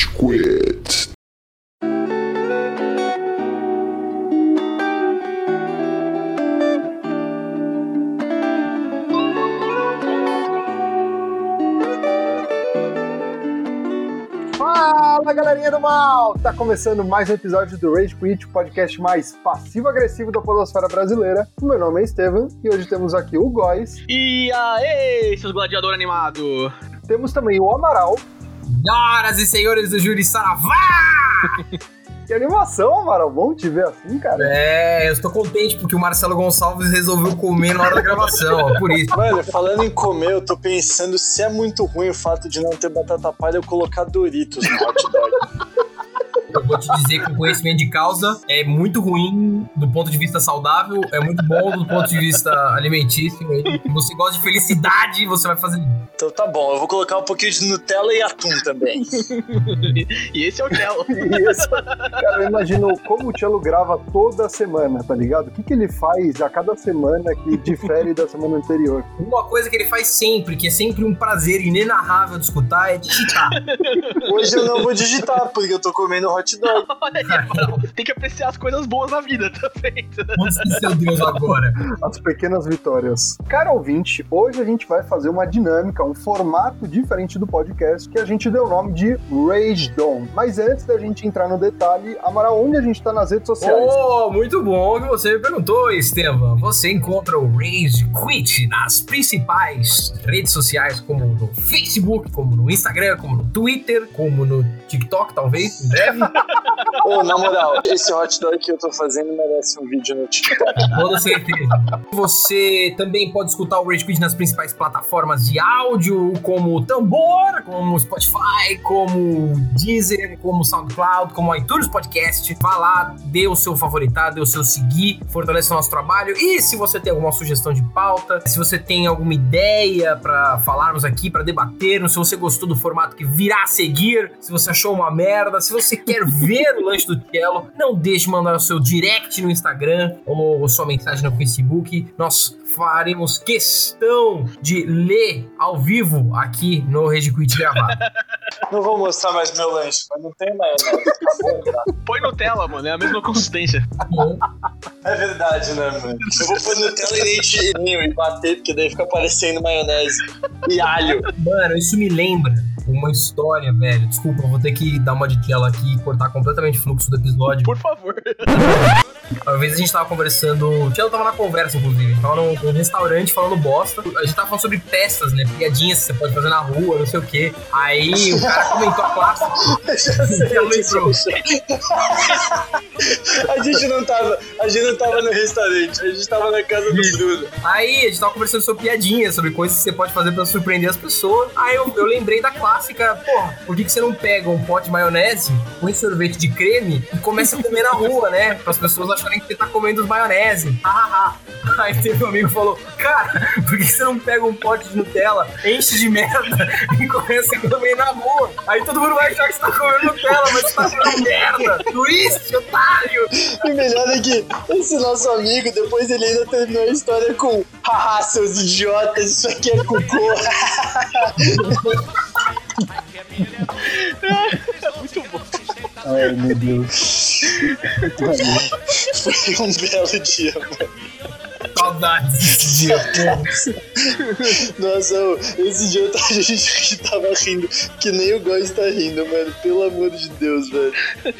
Rage Quit. Fala galerinha do mal! Tá começando mais um episódio do Rage Quit, o podcast mais passivo-agressivo da podosfera brasileira. O meu nome é Estevam e hoje temos aqui o Góis, E aí, seus gladiador animado? temos também o Amaral. Senhoras e senhores do Júri Saravá! Que animação, Amaral! Bom te ver assim, cara. É, eu estou contente porque o Marcelo Gonçalves resolveu comer na hora da gravação, ó, por isso. Mano, falando em comer, eu tô pensando se é muito ruim o fato de não ter batata palha eu colocar Doritos no hot dog. Eu vou te dizer que o conhecimento de causa é muito ruim do ponto de vista saudável, é muito bom do ponto de vista alimentício. Se você gosta de felicidade, você vai fazer. Então tá bom, eu vou colocar um pouquinho de Nutella e atum também. E esse é o Cello. Isso. Cara, eu imagino como o Cello grava toda semana, tá ligado? O que, que ele faz a cada semana que difere da semana anterior? Uma coisa que ele faz sempre, que é sempre um prazer inenarrável de escutar, é digitar. Hoje eu não vou digitar, porque eu tô comendo hot dog. Olha aí, tem que apreciar as coisas boas na vida também. Onde está seu Deus agora? As pequenas vitórias. Cara ouvinte, hoje a gente vai fazer uma dinâmica, um formato diferente do podcast que a gente deu o nome de Rage Dome. Mas antes da gente entrar no detalhe, Amaral, onde a gente tá nas redes sociais? Oh, muito bom que você me perguntou, Estevam. Você encontra o Rage Quit nas principais redes sociais, como no Facebook, como no Instagram, como no Twitter, como no TikTok, talvez, em breve. Ô, na moral, esse hot dog que eu tô fazendo merece um vídeo no TikTok. Com certeza. Você também pode escutar o Rage Quit nas principais plataformas de áudio, como Tambor, como Spotify, como Deezer, como SoundCloud, como iTunes Podcast. Vá lá, dê o seu favoritar, dê o seu seguir, fortalece o nosso trabalho. E se você tem alguma sugestão de pauta, se você tem alguma ideia pra falarmos aqui, pra debatermos, se você gostou do formato que virá a seguir, se você achou uma merda, se você quer ver o lanche do Cello, não deixe de mandar o seu direct no Instagram ou sua mensagem no Facebook. Nós faremos questão de ler ao vivo aqui no Rede Quit gravado. Não vou mostrar mais meu lanche, mas não tem maionese. Acabou, cara. Põe Nutella, mano, é a mesma consistência. É verdade, né, mano? Eu vou pôr Nutella e leitinho e bater, porque daí fica parecendo maionese e alho. Mano, isso me lembra uma história, velho. Desculpa, eu vou ter que dar uma de tela aqui e cortar completamente o fluxo do episódio. Por favor. Uma vez a gente tava conversando. O Tielo tava na conversa, inclusive. A gente tava num, num restaurante falando bosta. A gente tava falando sobre peças, né? Piadinhas que você pode fazer na rua, não sei o quê. Aí o cara comentou a classe. Sei. A gente não tava, a gente não tava no restaurante, a gente tava na casa do. Bruno. Aí a gente tava conversando sobre piadinhas, sobre coisas que você pode fazer pra surpreender as pessoas. Aí eu, eu lembrei da clássica, porra, por que, que você não pega um pote de maionese, põe sorvete de creme e começa a comer na rua, né? Para as pessoas acharem que você tá comendo maionese. Ha, ha, ha. Aí teve um amigo que falou, cara, por que você não pega um pote de Nutella, enche de merda e começa a comer na rua? Aí todo mundo vai achar que você tá comendo Nutella, mas você tá comendo merda. Twist, otário! E melhor é que esse nosso amigo, depois ele ainda terminou a história com Haha, seus idiotas, isso aqui é cocô. Muito bom. Ai, meu Deus. Foi um belo dia, mano. Saudades desse dia, porra. Nossa, esse dia a gente tava rindo, que nem o Góis tá rindo, mano. Pelo amor de Deus, velho.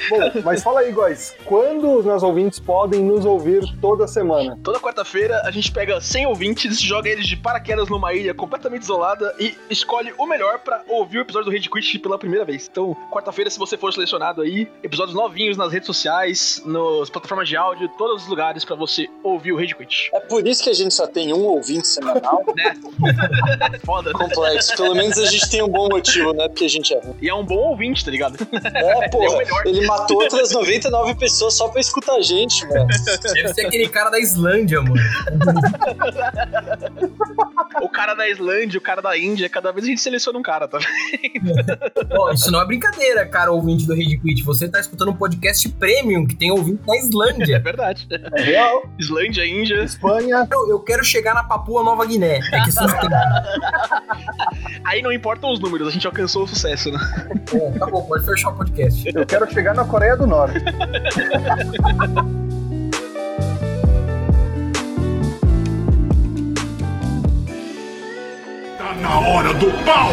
Bom, mas fala aí, guys, quando os meus ouvintes podem nos ouvir toda semana? Toda quarta-feira a gente pega 100 ouvintes, joga eles de paraquedas numa ilha completamente isolada e escolhe o melhor pra ouvir o episódio do Rede Quit pela primeira vez. Então, quarta-feira, se você for selecionado aí, episódios novinhos nas redes sociais, nas plataformas de áudio, todos os lugares pra você ouvir o Rede Quit. É por isso que a gente só tem um ouvinte semanal. Né? Foda. Complexo. Pelo menos a gente tem um bom motivo, né? Porque a gente é ruim. E é um bom ouvinte, tá ligado? É, É porra. melhor. Ele matou outras 99 pessoas só pra escutar a gente, mano. Deve ser aquele cara da Islândia, mano. O cara da Islândia, o cara da Índia, cada vez a gente seleciona um cara, tá vendo? Ó, isso não é brincadeira, cara, ouvinte do Rede Quit. Você tá escutando um podcast premium que tem ouvinte da É Islândia. verdade. É real. Islândia, Índia. Espanha? Eu, eu quero chegar na Papua Nova Guiné. É que. Aí não importam os números, a gente alcançou o sucesso, né? Bom, tá bom, pode fechar o podcast. Eu quero chegar na Coreia do Norte. Tá na hora do pau!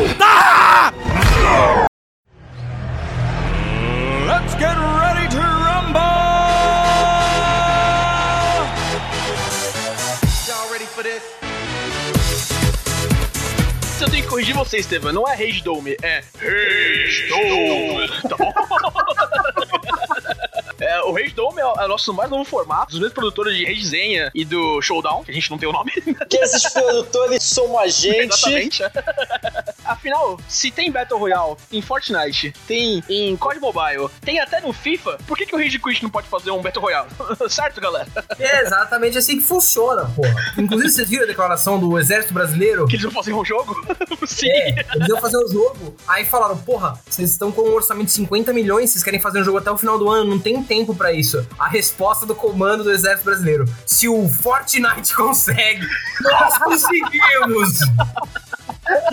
Let's get ready tenho que corrigir você, Estevam, não é Rage Dome, é Rage Dome. É, o Rage Dome é o é o nosso mais novo formato, dos mesmos produtores de Rage Zenha e do Showdown, que a gente não tem o nome. Que esses produtores somos a gente. Exatamente. Afinal, se tem Battle Royale em Fortnite, tem em COD Mobile, tem até no FIFA, por que, que o Rage Quit não pode fazer um Battle Royale? certo, galera? É exatamente assim que funciona, porra. Inclusive, vocês viram a declaração do Exército Brasileiro? Que eles vão fazer um jogo? Sim. É, eles iam fazer um jogo. Aí falaram, porra, vocês estão com um orçamento de 50 milhões, vocês querem fazer um jogo até o final do ano, não tem tempo pra isso. A resposta do comando do Exército Brasileiro: se o Fortnite consegue, nós conseguimos!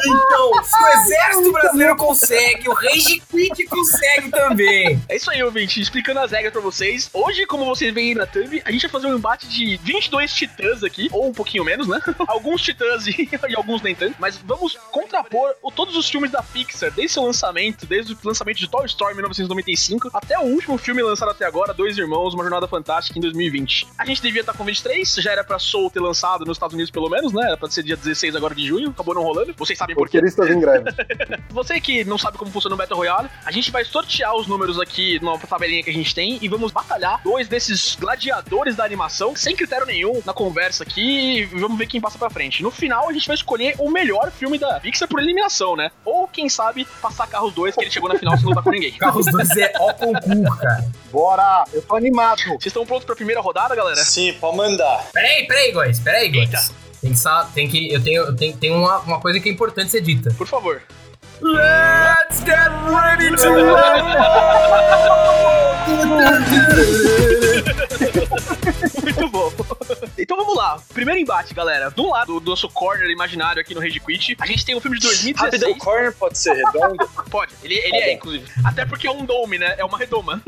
Então, se o Exército Brasileiro consegue, o Rage Quit consegue também. É isso aí, ouvinte. Explicando as regras pra vocês. Hoje, como vocês veem aí na thumb, a gente vai fazer um embate de 22 titãs aqui, ou um pouquinho menos, né? alguns titãs e, e alguns nem tanto. Mas vamos contrapor o- todos os filmes da Pixar, desde seu lançamento, desde o lançamento de Toy Story em 1995, até o último filme lançado até agora, Dois Irmãos, Uma Jornada Fantástica, em 2020. A gente devia estar com 23, já era pra Soul ter lançado nos Estados Unidos pelo menos, né? Era pra ser dia 16 agora de junho, acabou não rolando. Vocês sabem por quê. Roteiristas em greve. Você que não sabe como funciona o Battle Royale, a gente vai sortear os números aqui numa tabelinha que a gente tem e vamos batalhar dois desses gladiadores da animação, sem critério nenhum, na conversa aqui, e vamos ver quem passa pra frente. No final, a gente vai escolher o melhor filme da Pixar por eliminação, né? Ou, quem sabe, passar Carros 2, que ele chegou na final sem lutar com ninguém. Carros 2 é ó concurso, cara. Bora! Eu tô animado. Vocês estão prontos pra primeira rodada, galera? Sim, pode mandar. Peraí, peraí, guys, peraí, guys. Tem que, sa- tem que. Eu tenho, eu tenho, tem uma, uma coisa que é importante ser dita. Por favor. Let's get ready to Muito bom. Então vamos lá. Primeiro embate, galera. Do lado do nosso corner imaginário aqui no Rage Quit, a gente tem um filme de 2016. Rápido, o corner pode ser redondo? Pode, ele, ele Tá é, bom. inclusive. Até porque é um dome, né? É uma redoma.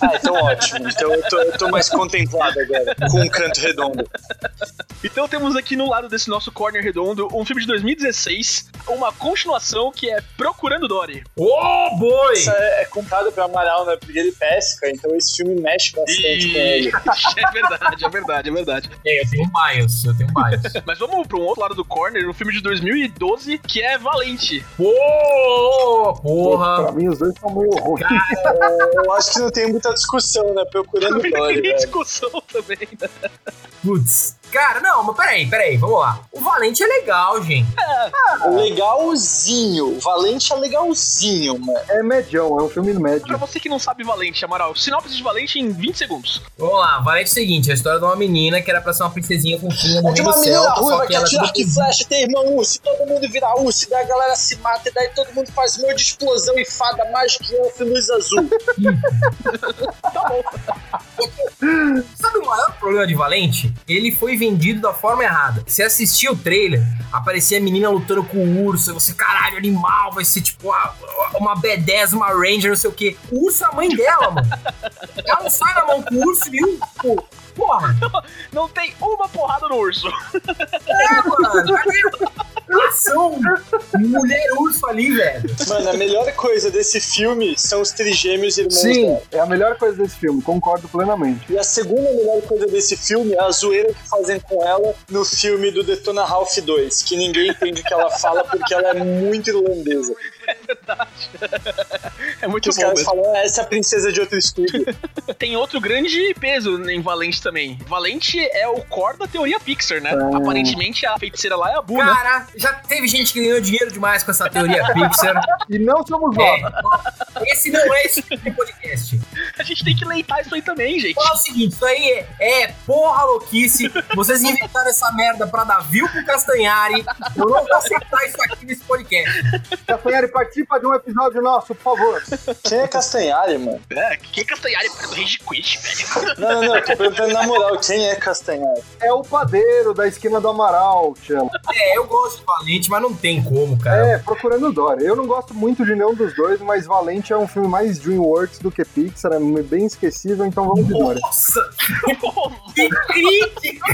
Ah, então ótimo. Então eu tô, eu tô mais contemplado agora, com um canto redondo. Então temos aqui no lado desse nosso corner redondo um filme de 2016, uma continuação que é Procurando Dory. Oh, boy! Isso é, é comprado pra Amaral, né? Porque ele pesca, então esse filme mexe bastante com ele. é verdade, é verdade, é verdade. É, eu tenho bias, eu tenho bias. Mas vamos para um outro lado do corner, um filme de 2012 que é Valente. Pô, porra! Pra mim, os dois são meio ruins. É, eu acho que não tem muita discussão, né? Procurando Também Dory, tem discussão também. né? Putz. Cara, não, mas peraí, peraí, vamos lá. O Valente é legal, gente. Legalzinho. Valente é legalzinho, mano. É medião, é um filme Pra médio. você que não sabe Valente, Amaral, sinopse de Valente em 20 segundos. Vamos lá, Valente é o seguinte: a história de uma menina que era pra ser uma princesinha fofinha do É de reino uma menina celta, ruiva só que é atira arco e flecha, tem irmão urso, todo mundo vira urso, daí a galera se mata, e daí todo mundo faz um monte de explosão e fada mágica e elfo luz azul. Sabe o maior problema de Valente? Ele foi vendido da forma errada. Você assistia o trailer, aparecia a menina lutando com o urso, e você, caralho, animal, vai ser tipo uma, uma B10, uma Ranger, não sei o quê. O urso é a mãe dela, mano. Ela não sai na mão com o urso nenhum. Pô, porra, Não tem uma porrada no urso. é, mano. Ação? Mulher urso ali, velho. Mano, a melhor coisa desse filme são os trigêmeos irmãos Sim, dela. é a melhor coisa desse filme, concordo plenamente. E a segunda melhor coisa desse filme é a zoeira que fazem com ela no filme do Detona Ralph 2, que ninguém entende o que ela fala porque ela é muito irlandesa. É muito Que os bom caras mesmo. falam, ah, essa é a princesa de outro estúdio. Tem outro grande peso em Valente também. Valente é o core da teoria Pixar, né? Aparentemente a feiticeira lá é a Bu, né? Cara, já teve gente que ganhou dinheiro demais com essa teoria Pixar. E não somos nós. É, esse não é esse tipo de podcast. A gente tem que leitar isso aí também, gente. Fala o seguinte, isso aí é, é porra louquice. Vocês inventaram essa merda pra dar view pro Castanhari. Eu não vou aceitar isso aqui nesse podcast. Castanhari, participa de um episódio nosso, por favor. Quem é Castanhari, mano? É, que Castanhari por causa do Rage Quit, velho. Não, não, não, tô perguntando na moral, quem é Castanhari? É o padeiro da esquina do Amaral, Tchelo. É, eu gosto de Valente, mas não tem como, cara. É, Procurando Dory. Eu não gosto muito de nenhum dos dois, mas Valente é um filme mais DreamWorks do que Pixar, é bem esquecível, então vamos de Dory. Nossa! que crítica!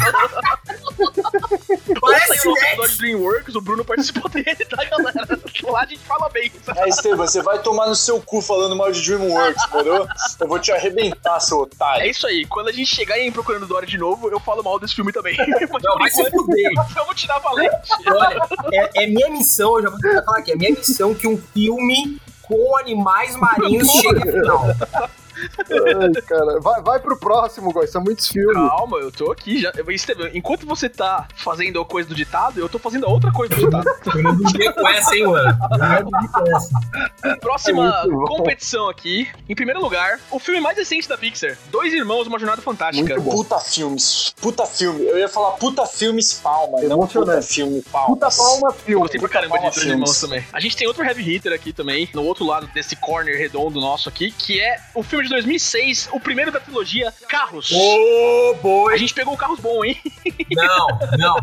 Parece de DreamWorks, o Bruno participou dele, tá, galera? Lá a gente fala bem. É, Esteban, você vai tomar no seu cu falando mal de DreamWorks, moro? Eu vou te arrebentar, seu É otário. isso aí, quando a gente chegar em Procurando Dory de novo, eu falo mal desse filme também. Não, vai se fuder. Vamos tirar valente. Olha, é, é minha missão, eu já vou tentar falar aqui, é minha missão que um filme com animais marinhos chegue ao final. Ai, cara. Vai, vai pro próximo, Góis, são muitos filmes. Calma, eu tô aqui já. Estevam, enquanto você tá fazendo a coisa do ditado, eu tô fazendo a outra coisa do ditado. Eu não com essa, hein, mano? Eu não dormia com essa. Próxima É competição aqui. Em primeiro lugar, o filme mais recente da Pixar: Dois Irmãos, Uma Jornada Fantástica. Muito bom. Puta filmes. Puta filme. Eu ia falar puta filmes palma, não puta filme palmas. Puta palma filme. Gostei pra caramba de Palma Dois Filmes. Irmãos também. A gente tem outro heavy hitter aqui também, no outro lado desse corner redondo nosso aqui, que é o filme de 2006, o primeiro da trilogia Carros. Ô, A boi! gente pegou carros bons, hein? Não, não.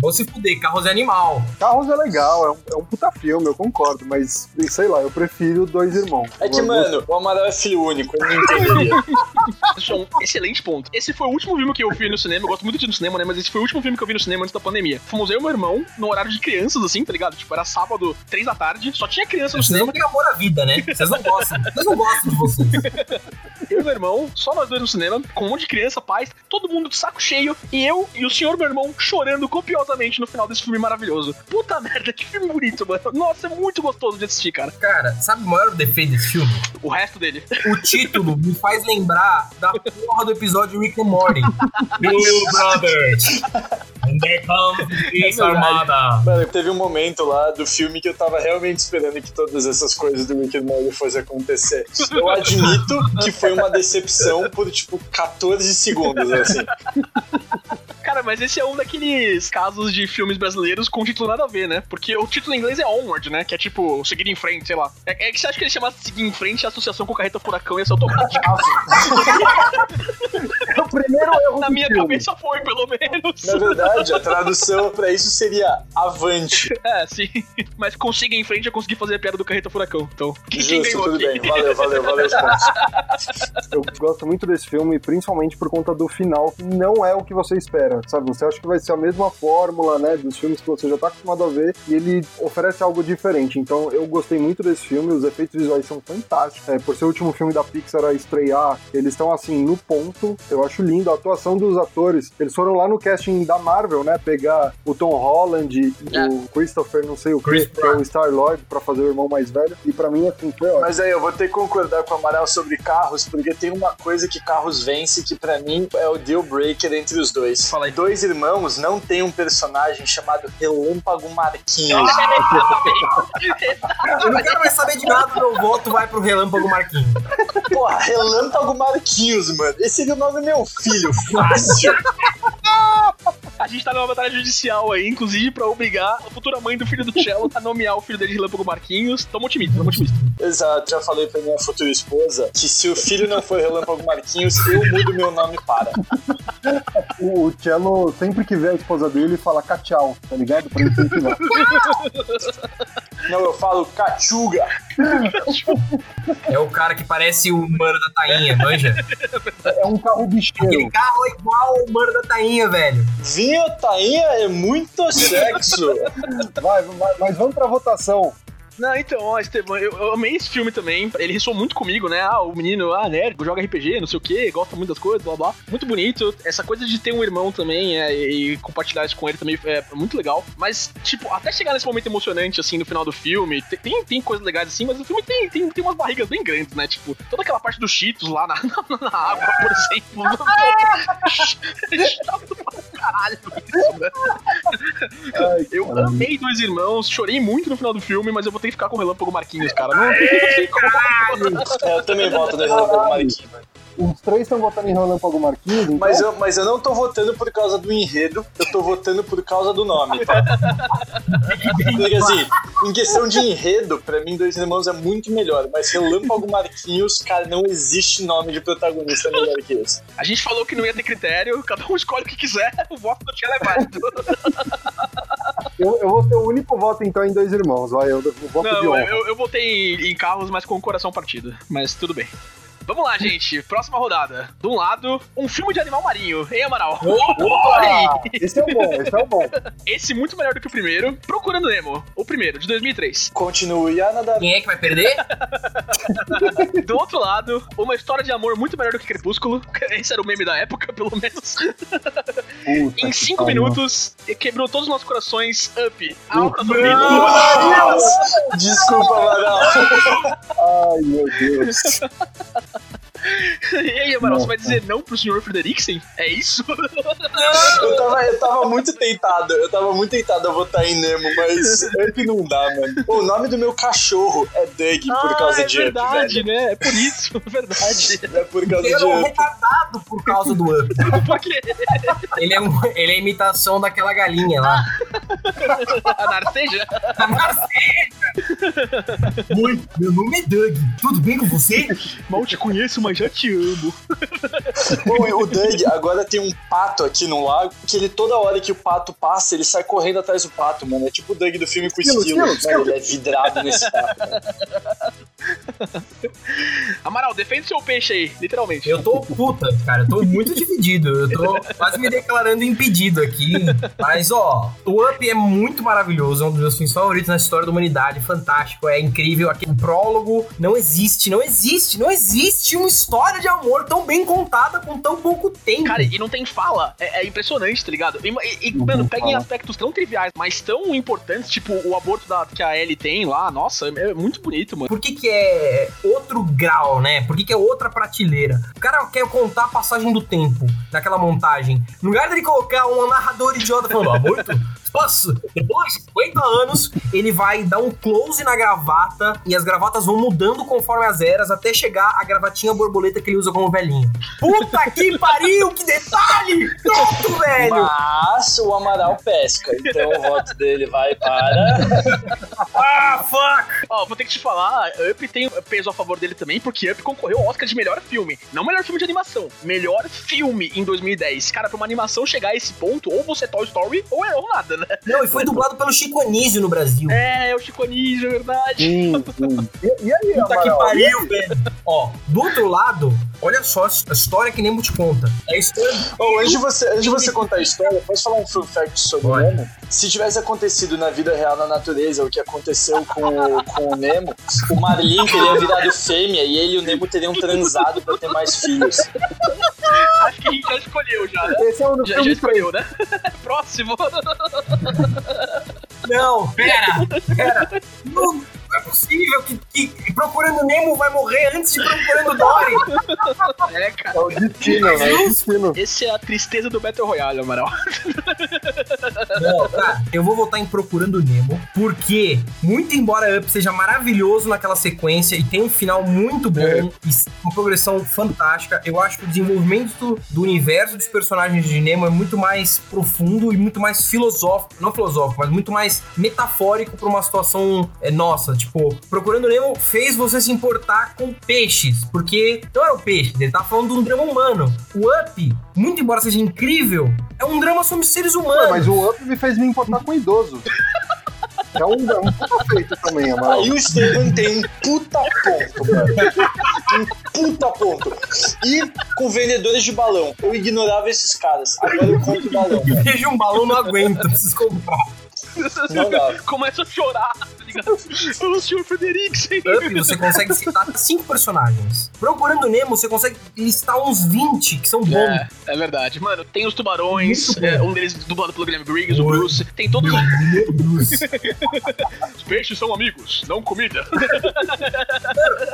Vou se fuder, carros é animal. Carros é legal, é um, é um puta filme, eu concordo, mas sei lá, eu prefiro Dois Irmãos. É que, mano, o Amaral é filho único, eu não entenderia. Isso é um excelente ponto. Esse foi o último filme que eu vi no cinema. Eu gosto muito de ir no cinema, né? Mas esse foi o último filme que eu vi no cinema antes da pandemia. Fomos eu e meu irmão, no horário de crianças, assim, tá ligado? Tipo, era sábado, três da tarde, só tinha criança no Vocês cinema. não têm amor à vida, né? Vocês não gostam. Vocês não gostam de vocês. Eu e meu irmão, só nós dois no cinema, com um monte de criança, pais, todo mundo de saco cheio, e eu e o senhor, meu irmão, chorando copiosamente no final desse filme maravilhoso. Puta merda, que filme bonito, mano. Nossa, é muito gostoso de assistir, cara. Cara, sabe o maior defeito desse filme? O resto dele. O título me faz lembrar da porra do episódio Rick and Morty. Little Brothers. Comes the Peace Armada. Mano, teve um momento lá do filme que eu tava realmente esperando que todas essas coisas do Rick and Morty fossem acontecer. Eu admito que foi uma decepção por, tipo, 14 segundos, assim. Cara, mas esse é um daqueles casos de filmes brasileiros com título nada a ver, né? Porque o título em inglês é Onward, né? Que é tipo, seguir em frente, sei lá. É, é que você acha que ele chamasse seguir em frente a associação com carreta furacão ia ser automático. É o primeiro erro Na minha filme. cabeça foi, pelo menos. Na verdade, a tradução pra isso seria avante. É, sim. Mas com siga em frente eu consegui fazer a piada do carreta furacão. Então, quem Justo, ganhou tudo aqui? bem. Valeu, valeu, valeu os pontos. Eu gosto muito desse filme, principalmente por conta do final, que não é o que você espera, sabe? Você acha que vai ser a mesma fórmula, né, dos filmes que você já tá acostumado a ver, e ele oferece algo diferente. Então, eu gostei muito desse filme, os efeitos visuais são fantásticos. É, por ser o último filme da Pixar a estrear, eles estão, assim, no ponto. Eu acho lindo a atuação dos atores. Eles foram lá no casting da Marvel, né, pegar o Tom Holland e É. o Christopher, não sei o Chris que, que é o Star-Lord, pra fazer o irmão mais velho. E pra mim, assim, foi ótimo. Mas aí eu vou ter que concordar com o Amaral sobre carros, porque tem uma coisa que carros vence que pra mim é o deal breaker entre os dois. Fala aí. Dois irmãos não tem um personagem chamado Relâmpago Marquinhos. Eu não quero mais saber de nada, meu voto vai pro Relâmpago Marquinhos. Porra, Relâmpago Marquinhos, mano. Esse seria o nome do meu filho, fácil. A gente tá numa batalha judicial aí, inclusive pra obrigar a futura mãe do filho do Cello a nomear o filho dele de Relâmpago Marquinhos. Tamo otimista, tamo otimista. Exato, já falei pra minha futura esposa que se o filho não for Relâmpago Marquinhos, eu mudo meu nome para. O Cello, sempre que vê a esposa dele, fala tchau, tá ligado? Pra incentivar. Não, eu falo cachuga. É o cara que parece o mano da tainha, manja? É um carro bicheiro. Aquele carro é igual o mano da tainha, velho. Vinho tainha é muito sexo. Vai, vai, mas vamos pra votação. Não, então, ó, Esteban, eu, eu amei esse filme também. Ele ressoou muito comigo, né? Ah, o menino, ah, nerd, joga RPG, não sei o quê, gosta muito das coisas, blá blá. Muito bonito. Essa coisa de ter um irmão também é, e compartilhar isso com ele também é muito legal. Mas, tipo, até chegar nesse momento emocionante, assim, no final do filme, te- tem, tem coisas legais assim, mas o filme tem, tem, tem umas barrigas bem grandes, né? Tipo, toda aquela parte dos cheetos lá na, na, na água, por exemplo. caralho isso, né? Ai, Eu amei Dois Irmãos, chorei muito no final do filme, mas eu vou ter que ficar com o Relâmpago Marquinhos, cara. Não, tem. É, eu também voto no Relâmpago Marquinhos. Os três estão votando em Relâmpago Marquinhos, então... Mas eu, mas eu não tô votando por causa do enredo, eu tô votando por causa do nome, tá? Porque assim, em questão de enredo, pra mim, Dois Irmãos é muito melhor, mas Relâmpago Marquinhos, cara, não existe nome de protagonista melhor que esse. A gente falou que não ia ter critério, cada um escolhe o que quiser, o voto do Tchela é válido. Eu, eu vou ser o único voto, então, em Dois Irmãos. Vai, eu, eu voto de Não, honra. eu, eu votei em, em carros, mas com o coração partido. Mas tudo bem. Vamos lá, gente. Próxima rodada. De um lado, um filme de animal marinho. Hein, Amaral? Ah, esse é o bom, esse é o bom. Esse muito melhor do que o primeiro. Procurando Nemo. O primeiro, de 2003. Continue a nadar. Quem é que vai perder? Do outro lado, uma história de amor muito melhor do que Crepúsculo. Esse era o meme da época, pelo menos. Puta em que 5 pariu. minutos, quebrou todos os nossos corações. Up. Alta do Desculpa, Amaral. Ai, meu Deus. E aí, Amaral, você vai dizer não pro senhor Frederiksen? É isso? Eu tava, eu tava muito tentado, eu tava muito tentado a votar em Nemo, mas Up não dá, mano. O nome do meu cachorro é Doug por causa é de Up, verdade, velho. né? É por isso, é verdade. É por causa Ele de é um retardado por causa do Up. Por quê? Ele é, um- ele é a imitação daquela galinha lá. A Narceja? A Narceja! Oi, meu nome é Doug. Tudo bem com você? Mal te conheço, mas já te amo. E o Doug agora tem um pato aqui no lago, que ele toda hora que o pato passa, ele sai correndo atrás do pato, mano. É tipo o Doug do filme com Esquilo, esquilo. esquilo, ele é vidrado nesse pato. Amaral, defende seu peixe aí, literalmente. Eu tô puta, cara. Eu tô muito dividido. Eu tô quase me declarando impedido aqui. Mas, ó, o Up é muito maravilhoso. É um dos meus filmes favoritos na história da humanidade. Fantástico, é incrível. Aquele prólogo não existe, não existe, não existe uma história de amor tão bem contada com tão pouco tempo. Cara, e não tem fala. É, é impressionante, tá ligado? E, e- e, mano, tem pega em fala. aspectos tão triviais, mas tão importantes, tipo o aborto da, que a Ellie tem lá. Nossa, é, é muito bonito, mano. Por que, que é outro grau, né? Por que, que é outra prateleira? O cara quer contar a passagem do tempo naquela montagem. No lugar dele colocar um narrador idiota falando, aborto? Posso? Depois de 50 anos, ele vai dar um close na gravata e as gravatas vão mudando conforme as eras até chegar a gravatinha borboleta que ele usa como velhinho. Puta que pariu, que detalhe! Pronto, velho! Mas o Amaral pesca, então o voto dele vai para. Ah, fuck! Ó, vou ter que te falar, Up tem peso a favor dele também, porque Up concorreu ao Oscar de melhor filme. Não melhor filme de animação, melhor filme em 2010. Cara, pra uma animação chegar a esse ponto, ou você é Toy Story, ou é ou nada, né? Não, e foi dublado pelo Chico Anísio no Brasil. É, é o Chico Anísio, é verdade. Sim, sim. E, e aí, Puta que pariu, velho. Ó, do outro lado, olha só a história que Nemo te conta. É a história. Ô, antes, de você, antes de você contar a história, posso falar um fun fact sobre o Nemo? Se tivesse acontecido na vida real, na natureza, o que aconteceu com, o- com o Nemo, o Marlin teria virado fêmea e ele e o Nemo teriam transado pra ter mais filhos. Acho que a gente já escolheu já, né? Esse é o do Já, já escolheu, né? Próximo. Não, pera, pera. Não, não é possível que, que Procurando Nemo vai morrer antes de Procurando Dory. É, cara. É o destino, né? É o destino. Esse é a tristeza do Battle Royale, Amaral. Não, cara, eu vou votar em Procurando Nemo, porque, muito embora Up seja maravilhoso naquela sequência e tem um final muito bom É. e uma progressão fantástica, eu acho que o desenvolvimento do universo dos personagens de Nemo é muito mais profundo e muito mais filosófico, não filosófico, mas muito mais metafórico pra uma situação é, nossa. Tipo, Procurando Nemo fez você se importar com peixes, porque não era o peixe, ele tava falando de um drama humano. O Up, muito embora seja incrível, é um drama sobre seres humanos. Ué, mas o Up me fez me importar com idoso. É um, é um puta feito também, Amaral. Aí o Esteban tem um puta ponto, mano. Um puta ponto. E com vendedores de balão. Eu ignorava esses caras. Agora eu compro balão. Vejo um balão, não aguento, preciso comprar. Não dá. Começa a chorar, ligado? Ô, senhor Frederiksen. Up, você consegue citar cinco personagens. Procurando Nemo, você consegue listar uns 20 que são bons. É, é verdade. Mano, tem os tubarões, é, um deles dublado pelo Guilherme Briggs, o Oi. Bruce. Tem todos os... Os peixes são amigos, não comida.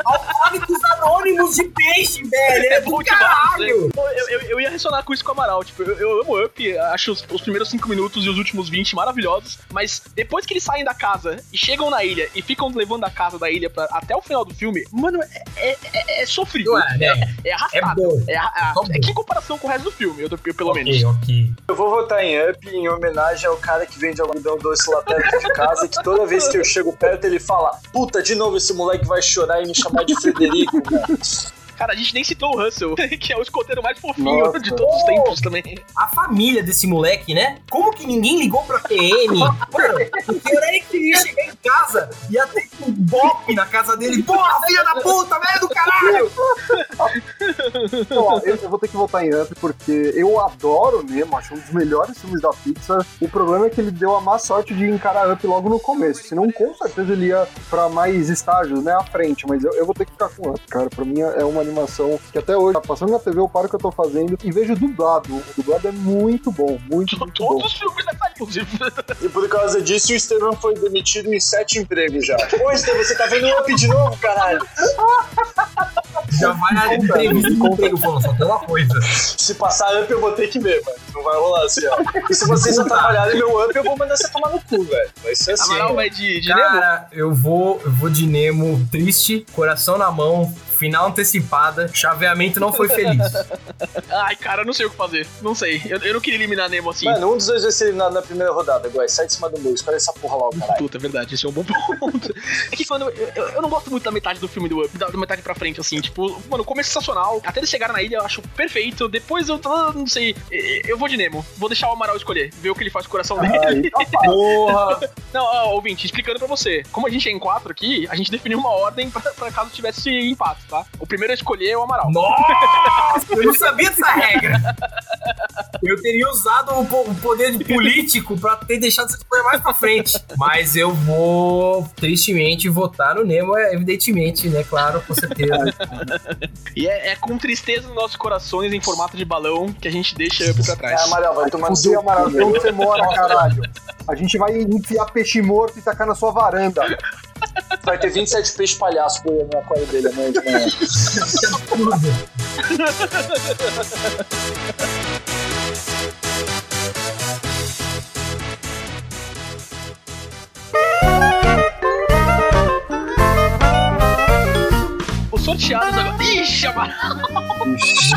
Alcoólicos anônimos de peixe. velho. É, É bom demais, caralho. Eu, eu, eu ia ressonar com isso com o Amaral. Tipo, eu, eu amo Up, acho os, os primeiros 5 minutos e os últimos 20 maravilhosos. Mas depois que eles saem da casa e chegam na ilha e ficam levando a casa da ilha pra, até o final do filme, mano, é, é, é, é sofrido. Não é, né? É É arrastado. É, é, bom. é que em comparação com o resto do filme, eu, eu- pelo Ok, menos. ok. Eu vou votar em Up em homenagem ao cara que vende algodão doce lá perto de casa, que toda vez que eu chego perto ele fala: Puta, de novo esse moleque vai chorar e me chamar de Frederico, velho. Cara, a gente nem citou o Russell, que é o escoteiro mais fofinho Nossa. de todos os tempos também. A família desse moleque, né? Como que ninguém ligou pra PM? Mano, o pior é que ele ia chegar em casa e ia ter um bope na casa dele. Porra, filha da puta, velho do caralho! Então, ó, eu, eu vou ter que votar em Up porque eu adoro Nemo, acho um dos melhores filmes da Pixar. O problema é que ele deu a má sorte de encarar Up logo no começo, senão com certeza ele ia pra mais estágios, né, à frente. Mas eu, eu vou ter que ficar com Up, cara. Pra mim é uma animação que até hoje, tá passando na TV, eu paro o que eu tô fazendo e vejo dublado. O dublado é muito bom, muito, muito bom. Todos os filmes da. E por causa disso, o Estevam foi demitido em sete empregos já. Ô, Estevam, você tá vendo Up de novo, caralho? Já vai na entrevista do emprego falando, só tem uma coisa. Se passar Up, eu vou ter que ver, mano. Não vai rolar assim, ó. E se vocês atrapalharem meu Up, eu vou mandar você tomar no cu, velho. Vai ser assim. Amaral vai de, de Nemo. Cara, eu vou, eu vou de Nemo triste, coração na mão, final antecipada, chaveamento não foi feliz. Ai, cara, eu não sei o que fazer. Não sei. Eu, eu não queria eliminar Nemo assim. Mano, um dos dois vai ser eliminado na primeira rodada, Guai. Sai de cima do meu. Escolhe essa porra logo, caralho. Puta, é verdade, esse é um bom ponto. É que, mano, eu, eu- não gosto muito da metade do filme do Up, da, da metade pra frente, assim. Tipo, mano, o começo é sensacional. Até eles chegarem na ilha, eu acho perfeito. Depois eu não sei. Eu vou de Nemo. Vou deixar o Amaral escolher, ver o que ele faz com o coração dele. Aí, tá. Porra! Não, ó, ouvinte, explicando pra você. Como a gente é em quatro aqui, a gente definiu uma ordem pra, pra caso tivesse empate, tá? O primeiro a escolher é o Amaral. Nossa, eu não sabia dessa regra. Eu teria usado o, po- o poder de político pra ter deixado essa coisa mais pra frente. Mas eu vou, tristemente, votar no Nemo, é, evidentemente, né? Claro, com certeza. E é, é com tristeza nos nossos corações em formato de balão que a gente deixa Up pra É, trás. Amaral, vai tomar seu Amaral, onde velho. você mora, caralho? A gente vai enfiar peixe morto e tacar na sua varanda. Vai ter 27 peixes palhaços boiando no aquário dele amanhã de manhã. Os sorteados agora. Ixi, Amaral!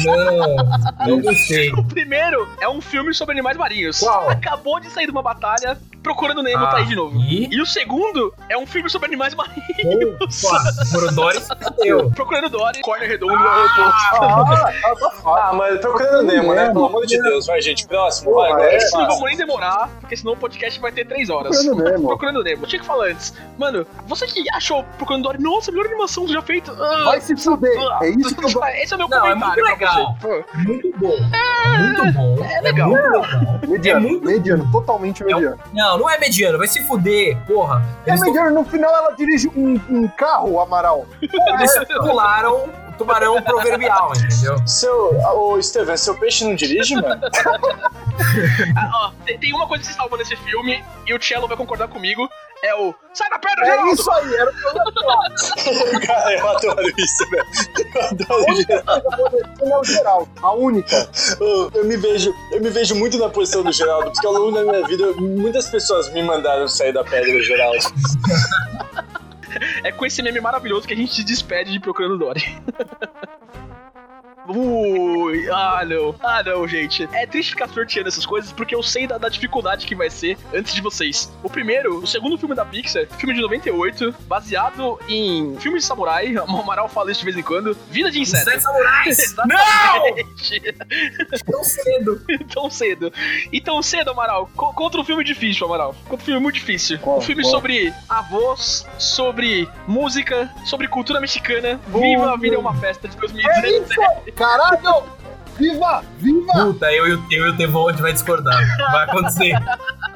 Não, não gostei. O primeiro é um filme sobre animais marinhos. Qual? Acabou de sair de uma batalha procurando Nemo, Ah, tá aí de novo. E? E o segundo é um filme sobre animais marinhos. Pô, Morodores, eu. Procurando Dory, corner redondo no aeroporto. Ah. Ah, mas procurando Nemo, né? Pelo amor de Deus. Vai, gente. Próximo. Vai, Porra, agora é, é Esse não vamos nem demorar, porque senão o podcast vai ter três horas. Procurando Nemo. Procurando Nemo. Eu tinha que falar antes. Mano, você que achou Procurando Dory, nossa, a melhor animação já feita. Ah, Vai se fuder. É isso que eu gosto. Esse é o meu Não, é comentário. muito pra legal. Pô, Muito bom. Muito bom. É legal. muito legal. Mediano, É muito- mediano, totalmente mediano. Não, não é mediano, vai se fuder, porra. É Eles, mediano, no final ela dirige um, um carro, Amaral. eles pularam o tubarão proverbial, entendeu? Seu. Ô, Steven, seu peixe não dirige, mano? Ah, ó, tem, tem uma coisa que vocês salvam nesse filme, e o Cello vai concordar comigo, é o Sai da pedra, É Geraldo! isso aí, era o que eu ia. Cara, eu adoro isso, velho. Eu adoro isso. É o geral, a única. Eu, eu me vejo, eu me vejo muito na posição do Geraldo, porque ao longo da minha vida, muitas pessoas me mandaram sair da pedra, Geraldo. É com esse meme maravilhoso que a gente se despede de Procurando Dory. Ui, ah não, ah não, gente. É triste ficar sorteando essas coisas porque eu sei da, da dificuldade que vai ser antes de vocês. O primeiro, o segundo filme da Pixar, filme de 98, baseado em filme de samurai, o Amaral fala isso de vez em quando, Vida de Inseto. Sete samurais! Não! Tão cedo. tão cedo. E tão cedo, Amaral. Co- contra um filme difícil, Amaral. Contra um filme muito difícil. Qual? um filme Qual? sobre avós, sobre música, sobre cultura mexicana. Viva a Vida é uma Festa de É 2017. isso! Caralho! Viva! Viva! Puta, eu e o teu o Tevon a gente vai discordar. Vai acontecer.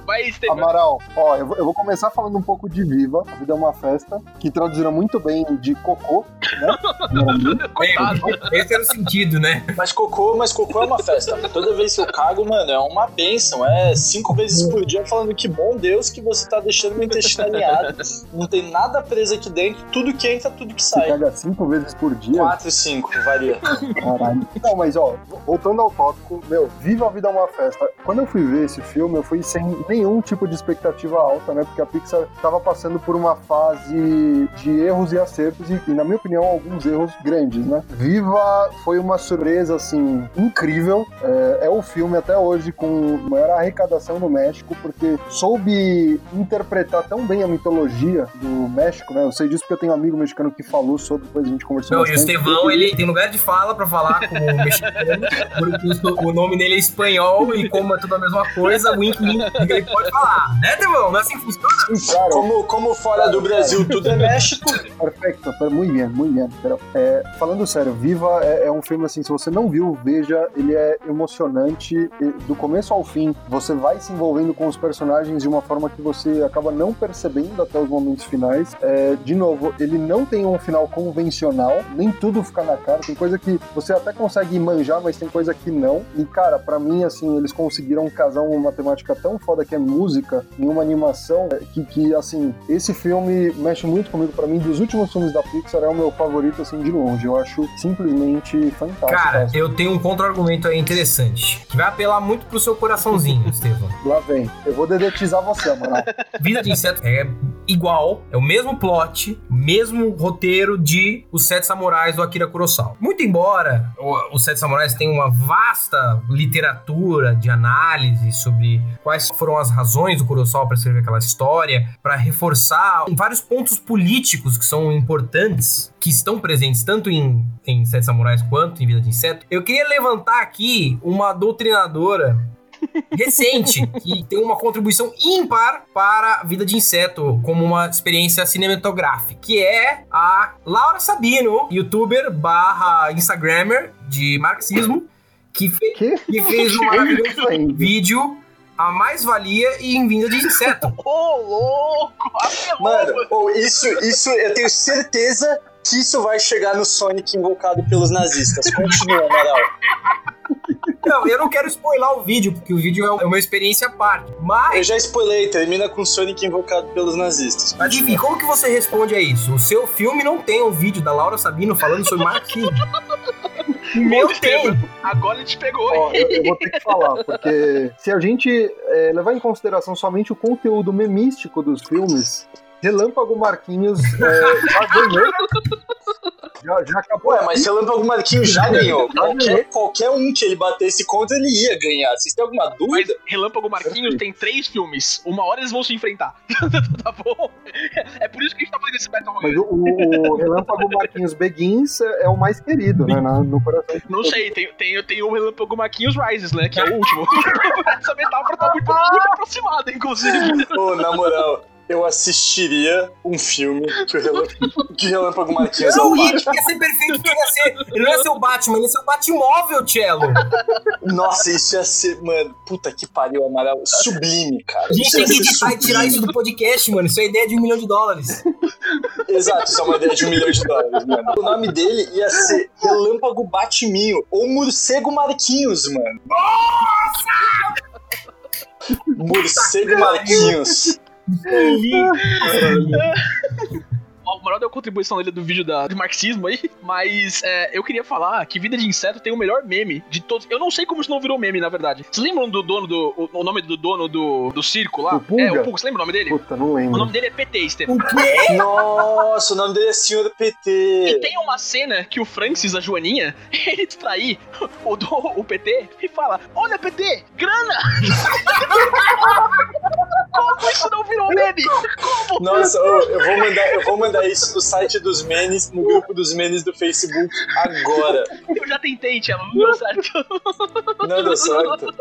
Vai, Estevam. Amaral, ó, eu vou, eu vou começar falando um pouco de Viva, A Vida é uma Festa, que traduziram muito bem de cocô. Coitado. É, esse era o sentido, né? Mas cocô, mas cocô é uma festa. Toda vez que eu cago, mano, é uma benção. É cinco vezes por dia falando que bom Deus que você tá deixando meu intestino alinhado. Não tem nada preso aqui dentro, tudo que entra, tudo que Você sai. caga cinco vezes por dia? Quatro, cinco, varia. Caralho. Não, mas ó, voltando ao tópico, meu, Viva a Vida é uma Festa. Quando eu fui ver esse filme, eu fui sem nenhum tipo de expectativa alta, né? Porque a Pixar tava passando por uma fase de erros e acertos, e, na minha opinião, alguns erros grandes, né? Viva foi uma surpresa, assim, incrível. É, é o filme até hoje com maior arrecadação no México, porque soube interpretar tão bem a mitologia do México, né? Eu sei disso porque eu tenho um amigo mexicano que falou sobre, depois a gente conversou Não, e o bastante. Estevão, ele tem lugar de fala pra falar com o mexicano, porque o nome dele é espanhol e como é tudo a mesma coisa, wink wink, pode falar. Né, Estevão? Não é assim que funciona? Cara, Como, como fora do Brasil tudo é México, Perfeito, per- muito bem, muito bem. É, falando sério, Viva é, é um filme assim, se você não viu, veja, ele é emocionante e, do começo ao fim. Você vai se envolvendo com os personagens de uma forma que você acaba não percebendo até os momentos finais. É, de novo, ele não tem um final convencional, nem tudo fica na cara. Tem coisa que você até consegue manjar, mas tem coisa que não. E cara, pra mim, assim, eles conseguiram casar uma temática tão foda que é música em uma animação é, que, que assim, esse filme mexe muito comigo. Pra mim, dos últimos filmes da Pixar, é o meu favorito, assim, de longe. Eu acho simplesmente fantástico. Cara, eu tenho um contra-argumento aí interessante, que vai apelar muito pro seu coraçãozinho, Estevão. Lá vem. Eu vou dedetizar você, mano. Vida de Inseto é igual, é o mesmo plot, mesmo roteiro de Os Sete Samurais do Akira Kurosawa. Muito embora Os Sete Samurais tenha uma vasta literatura de análise sobre quais foram as razões do Kurosawa para escrever aquela história, para reforçar vários pontos políticos que são importantes, que estão presentes tanto em, em Sete Samurais quanto em Vida de Inseto, eu queria levantar aqui uma doutrinadora recente, que tem uma contribuição ímpar para a vida de inseto como uma experiência cinematográfica, que é a Laura Sabino, youtuber barra instagrammer de marxismo, que, fe- Que? que fez um maravilhoso vídeo a mais-valia e em vinda de inseto. Ô, louco! apelou, Mano, ou isso, isso, eu tenho certeza que isso vai chegar no Sonic invocado pelos nazistas. Continua, Amaral. Não, eu não quero spoiler o vídeo, porque o vídeo é uma experiência à parte. Mas Eu já spoilei, termina com Sonic invocado pelos nazistas. Mas enfim, como que você responde a isso? O seu filme não tem um vídeo da Laura Sabino falando sobre marxismo. O meu tem. Agora a gente pegou, Ó, eu, eu vou ter que falar, porque se a gente é, levar em consideração somente o conteúdo memístico dos filmes, Relâmpago Marquinhos é, já. Já, acabou. Ué, mas Relâmpago Marquinhos já ganhou. Qualquer, qualquer um que ele batesse contra, ele ia ganhar. Vocês têm alguma Mas dúvida? Relâmpago Marquinhos tem três filmes. Uma hora eles vão se enfrentar. tá bom? É por isso que a gente tá fazendo esse Battle Mas Royale. o, o Relâmpago Marquinhos Begins é é o mais querido, né? na- No coração. Não sei, tem, tem, tem o Relâmpago Marquinhos Rises, né? Que é o último. Essa metáfora tá muito, muito aproximada, inclusive. Ô, na moral, eu assistiria um filme que o Relâmpago, que Relâmpago Marquinhos é o Não, ele Batman. ia ser perfeito, ele ia ser. Ele não ia ser o Batman, ele ia ser o Batmóvel, Cello. Nossa, isso ia ser, mano, puta que pariu, Amaral. Sublime, cara. A gente tem que editar tirar isso do podcast, mano. Isso é ideia de um milhão de dólares. Exato, isso é uma ideia de um milhão de dólares, mano. O nome dele ia ser Relâmpago Batiminho ou Morcego Marquinhos, mano. Nossa! Morcego Marquinhos. O moral deu contribuição dele do vídeo da, do marxismo aí, mas é, eu queria falar que Vida de Inseto tem o melhor meme de todos. Eu não sei como isso não virou meme, na verdade. Vocês lembram do dono do. O, o nome do dono do, do circo lá? O Pulga? É, o Pulga, você lembra o nome dele? Puta, não O lembro. nome dele é PT, Stefan. O quê? Nossa, o nome dele é Senhor E PT. tem uma cena que o Francis, a Joaninha, ele distrai o, do, o PT e fala: Olha, PT, grana! Como isso não virou meme? Como? Nossa, ô, eu vou mandar, eu vou mandar isso no site dos memes, no grupo dos memes do Facebook agora. Eu já tentei, Tchelo, não deu certo. Não deu certo.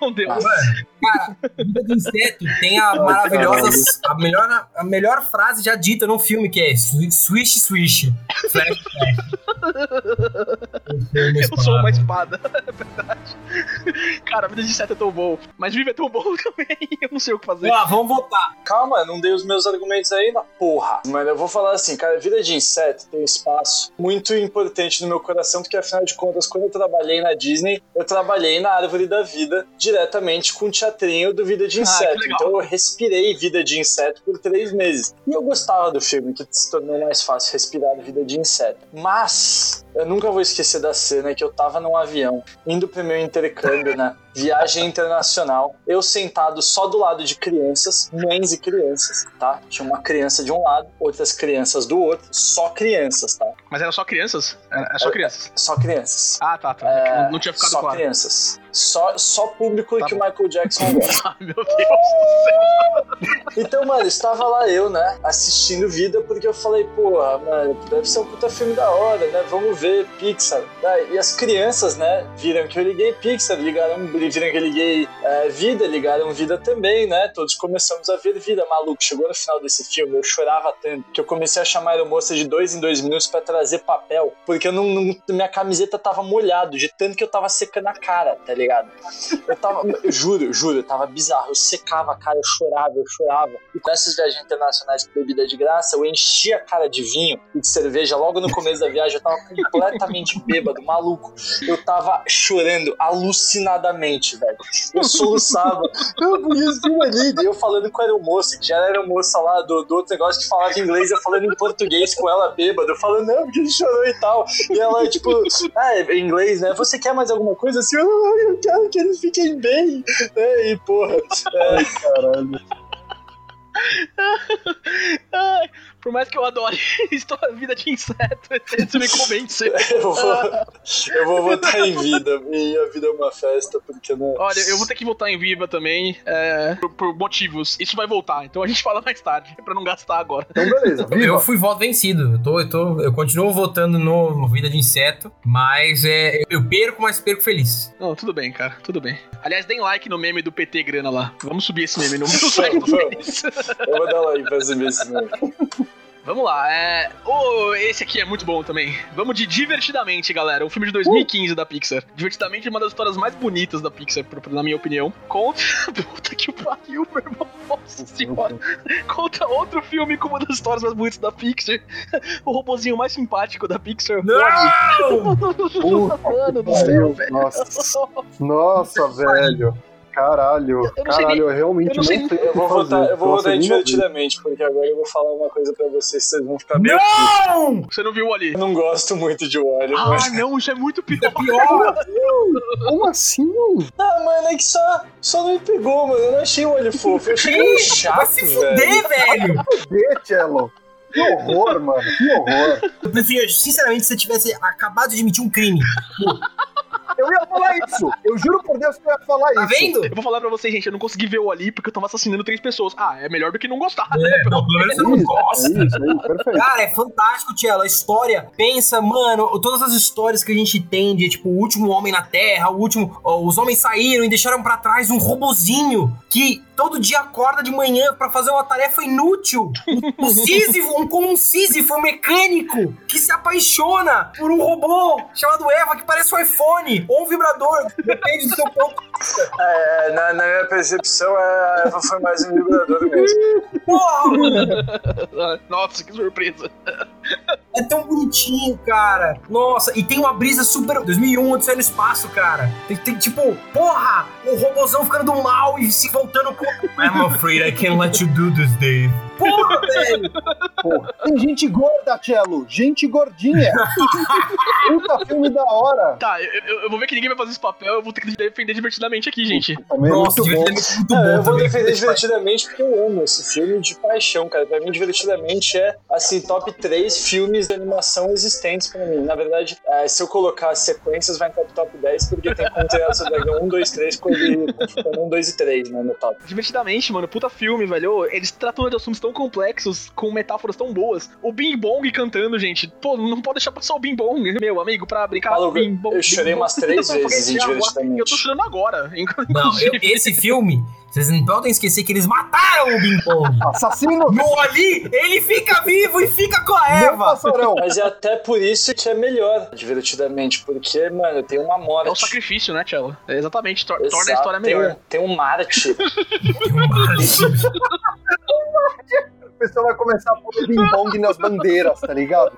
Não deu. Cara, Vida de Inseto tem a maravilhosa. A melhor, a melhor frase já dita no filme, que é swi- Swish, swish. Flash, flash. Eu sou uma espada. Cara, a vida de inseto é tão bom. Mas vive é tão bom também. Eu não sei o que fazer. Ah, vamos votar. Calma, não dei os meus argumentos aí na porra. Mano, eu vou falar assim, cara, vida de inseto tem um espaço muito importante no meu coração, porque afinal de contas, quando eu trabalhei na Disney, eu trabalhei na árvore da vida diretamente com o teatrinho do Vida de Ah, Inseto. legal. então eu respirei Vida de Inseto por três meses. E eu gostava do filme, que se tornou mais fácil respirar Vida de Inseto. Mas eu nunca vou esquecer da cena que eu tava num avião, indo pro meu intercâmbio, né? Viagem internacional. Eu sentado só do lado de crianças, mães e crianças, tá? Tinha uma criança de um lado, outras crianças do outro, só crianças, tá? Mas era só crianças? Era era só crianças. Só crianças. Ah, tá, tá. É, não, tinha ficado só claro. crianças. Só, só público Tá que o. Michael Jackson gosta. Ah, meu Deus do céu. Então, mano, estava lá eu, né, assistindo Vida, porque eu falei, porra, mano, deve ser um puta filme da hora, né, vamos ver Pixar. E as crianças, né, viram que eu liguei Pixar, ligaram, viram que eu liguei é, Vida, ligaram Vida também, né, todos começamos a ver Vida, maluco. Chegou no final desse filme, eu chorava tanto, que eu comecei a chamar a aeromoça de dois em dois minutos pra trazer papel, porque eu não, não- minha camiseta tava molhado, de tanto que eu tava secando a cara, tá ligado? Eu tava, eu juro, juro, eu tava bizarro. Eu secava a cara, eu chorava, eu chorava. E com essas viagens internacionais com bebida de graça, eu enchia a cara de vinho e de cerveja. Logo no começo da viagem, eu tava completamente bêbado, maluco. Eu tava chorando alucinadamente, velho. Eu soluçava. Eu bonzinho ali. E eu falando com a aeromoça, que já era aeromoça lá do, do outro negócio que falava inglês, eu falando em português com ela bêbado. Eu falando, não, porque ele chorou e tal. E ela, tipo, ah, é inglês, né? Você quer mais alguma coisa? Assim, eu, eu quero que eles fiquem bem. É, e, porra, é, Caralho. Ai, por mais que eu adore história, vida de inseto, você me convence. eu, vou, eu vou votar em vida. Minha vida é uma festa, porque não. Olha, eu vou ter que voltar em Viva também, é, por, por motivos. Isso vai voltar, então a gente fala mais tarde, pra não gastar agora. Então, beleza. Eu fui voto vencido. Eu, tô, eu, tô, eu continuo votando no, no Vida de Inseto, mas é, eu perco, mas perco feliz. Não, tudo bem, cara, tudo bem. Aliás, deem like no meme do PT Grana lá. Vamos subir esse meme no meu site. Eu vou dar like pra esse mesmo. Vamos lá, é. Oh, esse aqui é muito bom também. Vamos de Divertidamente, galera. Um filme de 2015 da Pixar. Divertidamente é uma das histórias mais bonitas da Pixar, na minha opinião. Conta. Puta que pariu, meu irmão. Nossa senhora. Conta outro filme com uma das histórias mais bonitas da Pixar. O robozinho mais simpático da Pixar. Não! Puta Mano do céu, velho. Nossa. Nossa, velho. Caralho. Eu não sei Caralho, eu realmente eu não sei- sei Eu vou votar, eu vou votar porque agora eu vou falar uma coisa pra vocês, vocês vão ficar bem. Não! Você não viu ali? Eu não gosto muito de Wally, Ah, mas. não, isso é muito pior. Pior! Como assim? Ah, mano, é que só, só não me pegou, mano. Eu não achei o olho fofo. Eu achei meio chato, Vai se velho. fuder, velho! Cadê, Cello? Que horror, mano. Que horror. Eu prefiro, sinceramente, se você tivesse acabado de admitir um crime. Eu ia falar isso. Eu juro por Deus que eu ia falar Tá isso. vendo? Eu vou falar pra vocês, gente, eu não consegui ver o ali porque eu tava assassinando três pessoas. Ah, é melhor do que não gostar, né? É, não, pelo menos você não gosta. É isso, é isso, perfeito. Cara, é fantástico, Tielo. A história, pensa, mano, todas as histórias que a gente tem de, tipo, o último homem na Terra, o último. ó, os homens saíram e deixaram pra trás um robozinho que todo dia acorda de manhã pra fazer uma tarefa inútil. Um, um Sísifo, um, como um Sísifo, um mecânico que se apaixona por um robô chamado Eva, que parece um iPhone ou um vibrador, depende do seu ponto. É, na, na minha percepção, a Eva foi mais um vibrador mesmo. Porra! Nossa, que surpresa. É tão bonitinho, cara. Nossa, e tem uma brisa super. 2001, onde saiu no espaço, cara. Tem, tem, tipo, porra, o robôzão ficando do mal e se voltando com. I'm afraid I can't let you do this, Dave. Porra, velho! Porra. Tem gente gorda, Cello. Gente gordinha. Puta filme da hora. Tá, eu, eu, vou ver que ninguém vai fazer esse papel. Eu vou ter que defender divertidamente aqui, gente. Também é Nossa, muito divertidamente é muito é, bom. Eu vou defender divertidamente porque eu amo esse filme de paixão, cara. Pra mim, divertidamente é, assim, top 3 filmes de animação existentes pra mim. Na verdade, é, se eu colocar as sequências, vai entrar pro top 10, porque tem como ter essa 1, 2, 3, 4 um, dois e três, né, no top. Divertidamente, mano, puta filme, velho. Eles tratam de assuntos tão complexos, com metáforas tão boas. O Bing Bong cantando, gente. Pô, não pode deixar passar o Bing Bong, meu amigo, pra brincar. Malu, Bing Bong, eu chorei umas três vezes, divertidamente. Eu tô chorando agora. Não, eu, esse filme vocês não podem esquecer que eles mataram o Bing Bong. Assassino! No ali, ele fica vivo e fica com a Eva. Mas é até por isso que é melhor, divertidamente, porque, mano, tem uma morte. É o sacrifício, né, Tchelo? É exatamente, tor- torna a Exato, história tem melhor. um, tem um Marte. O pessoal vai começar a pôr ping-pong nas bandeiras, tá ligado?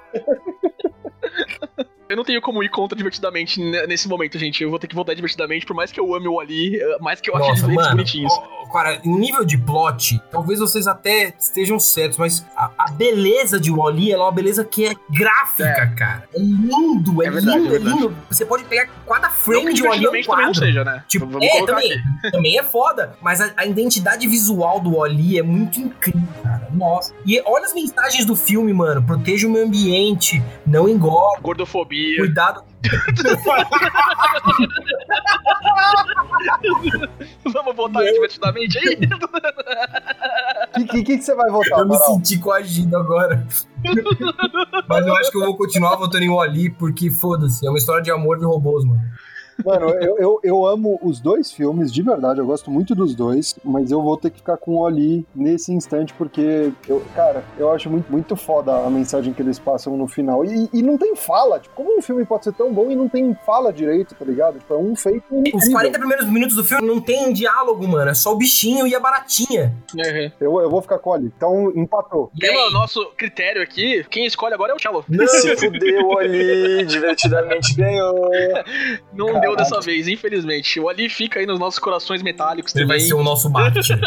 Eu não tenho como ir contra divertidamente ne- nesse momento, gente. Eu vou ter que voltar divertidamente, por mais que eu ame o Ali, eh, mais que eu ache Nossa, eles mano. bonitinhos. ó, Cara, em nível de plot, talvez vocês até estejam certos, mas a, a beleza de Wally ela é uma beleza que é gráfica, cara. É lindo, é, É verdade, lindo, é é lindo. Você pode pegar cada frame de Wally é um divertidamente também não quadro. seja, né? Tipo, Vamos é, colocar também, aqui. também é foda, mas a, a identidade visual do Wally é muito incrível, cara. Nossa. E olha as mensagens do filme, mano. Proteja o meio ambiente, não engorda, Gordofobia. Cuidado. Vamos voltar divertidamente aí? O que, que, que você vai votar, Eu me Amaral? senti coagido agora. Mas eu acho que eu vou continuar votando em Wally, porque foda-se, é uma história de amor de robôs, mano. Mano, eu, eu, eu amo os dois filmes, de verdade, eu gosto muito dos dois, mas eu vou ter que ficar com o Oli nesse instante, porque, eu, cara, eu acho muito, muito foda a mensagem que eles passam no final. E, e não tem fala, tipo, como um filme pode ser tão bom e não tem fala direito, tá ligado? Tipo, é um feito Os incrível. 40 primeiros minutos do filme não tem diálogo, mano. É só o bichinho e a baratinha. Eu, eu vou ficar com o Oli. Então, empatou. E aí? Pelo nosso critério aqui, quem escolhe agora é o Cello. Se fudeu ali, divertidamente ganhou. Não Caralho. Deu dessa vez, infelizmente. O Ali fica aí nos nossos corações metálicos Ele vai também. ser o nosso mártir.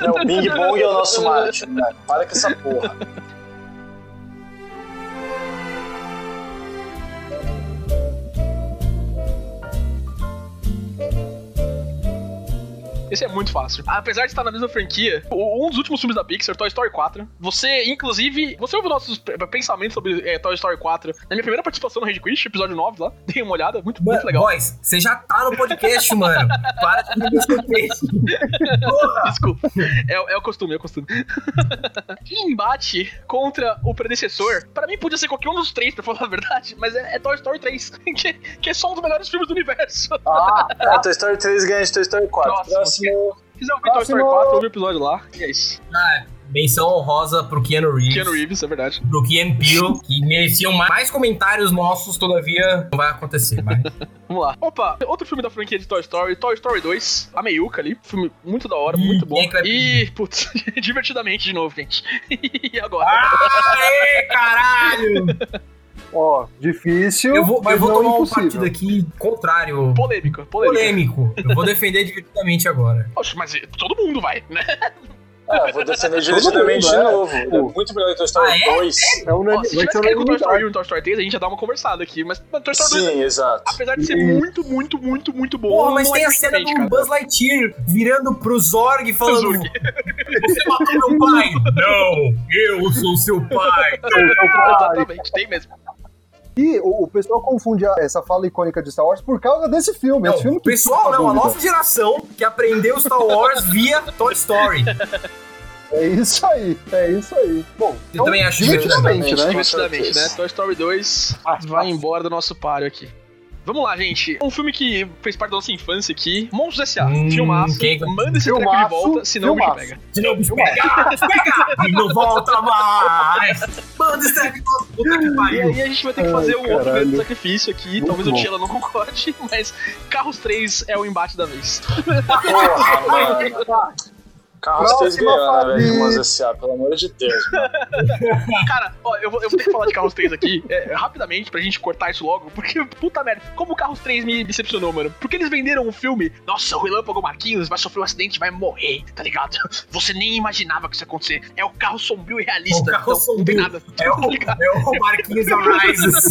Não, o Bing Bong é o nosso Marte. cara. Para com essa porra. Esse é muito fácil. Apesar de estar na mesma franquia, um dos últimos filmes da Pixar, Toy Story 4, você, inclusive, você ouviu nossos pensamentos sobre é, Toy Story 4 na minha primeira participação no Red Quiz, episódio 9 lá. Dei uma olhada, muito, muito Mano, legal. Boys, você já tá no podcast, mano. Para de me. Desculpa. É, é o costume, é o costume. em embate contra o predecessor, pra mim podia ser qualquer um dos três, pra falar a verdade, mas é, é Toy Story 3, que, que é só um dos melhores filmes do universo. Ah, É, Toy Story 3 ganha de Toy Story 4. Próximo. Próximo. Se quiser ouvir Toy Story Próximo. 4, ouve o episódio lá. E é isso. Menção honrosa pro Keanu Reeves. Keanu Reeves, é verdade. Pro Keanu Peele, que mereciam mais comentários nossos, todavia não vai acontecer. Mas... Vamos lá. Opa, outro filme da franquia de Toy Story, Toy Story 2, a Meiuca ali. Filme muito da hora, Ih, muito bom. é vai E, putz, divertidamente de novo, gente. e agora? Aê, caralho! Ó, difícil, Eu vou, mas eu vou não tomar um impossível. partido aqui contrário. Polêmico, polêmico. Polêmico. Eu vou defender divertidamente agora. Poxa, mas todo mundo vai, né? Ah, vou defender divertidamente de mundo, é. novo. É muito melhor que Toy Story Ah, é? 2. É um Ó, vai se tivesse caído com o Toy Story unanimidade. 1 e o Toy Story 3, a gente ia dar uma conversada aqui. Mas Toy Story 2, Sim, exato. apesar de ser Isso. muito, muito, muito, muito bom. Porra, mas não tem é a cena do cara. Buzz Lightyear virando pro Zorg falando: Zorg. Você matou meu pai! Não, eu sou seu pai! Exatamente, tem mesmo. E o, o pessoal confunde a- essa fala icônica de Star Wars por causa desse filme. Não, filme pessoal não, a nossa geração que aprendeu Star Wars via Toy Story. É isso aí, é isso aí. Bom, então, também acho divertidamente, né? Divertidamente, né? Toy Story 2 Ah, vai embora do nosso páreo aqui. Vamos lá, gente. Um filme que fez parte da nossa infância aqui. Monstros S.A. Hum, filmaço. quem- Manda esse treco de Filmaço, volta, senão o bicho filmaço. pega. Senão o bicho pega, pega não volta mais. Manda esse treco de volta, puta que E aí a gente vai ter que Ai, fazer um outro caralho. grande sacrifício aqui. Muito Talvez o bom. Tila não concorde, mas Carros 3 é o embate da vez. Porra. Carros 3 Próxima ganhou, né, fase. velho? Irmãos S.A., pelo amor de Deus, mano. Cara, ó, eu vou, eu vou ter que falar de Carros 3 aqui, é, rapidamente, pra gente cortar isso logo, porque, puta merda, como o Carros 3 me decepcionou, mano. Porque eles venderam um filme, nossa, o Relâmpago Marquinhos vai sofrer um acidente, vai morrer, tá ligado? Você nem imaginava que isso ia acontecer. É o carro sombrio e realista. O carro então, Não tem sombrio. nada. É o, é o Marquinhos Arises.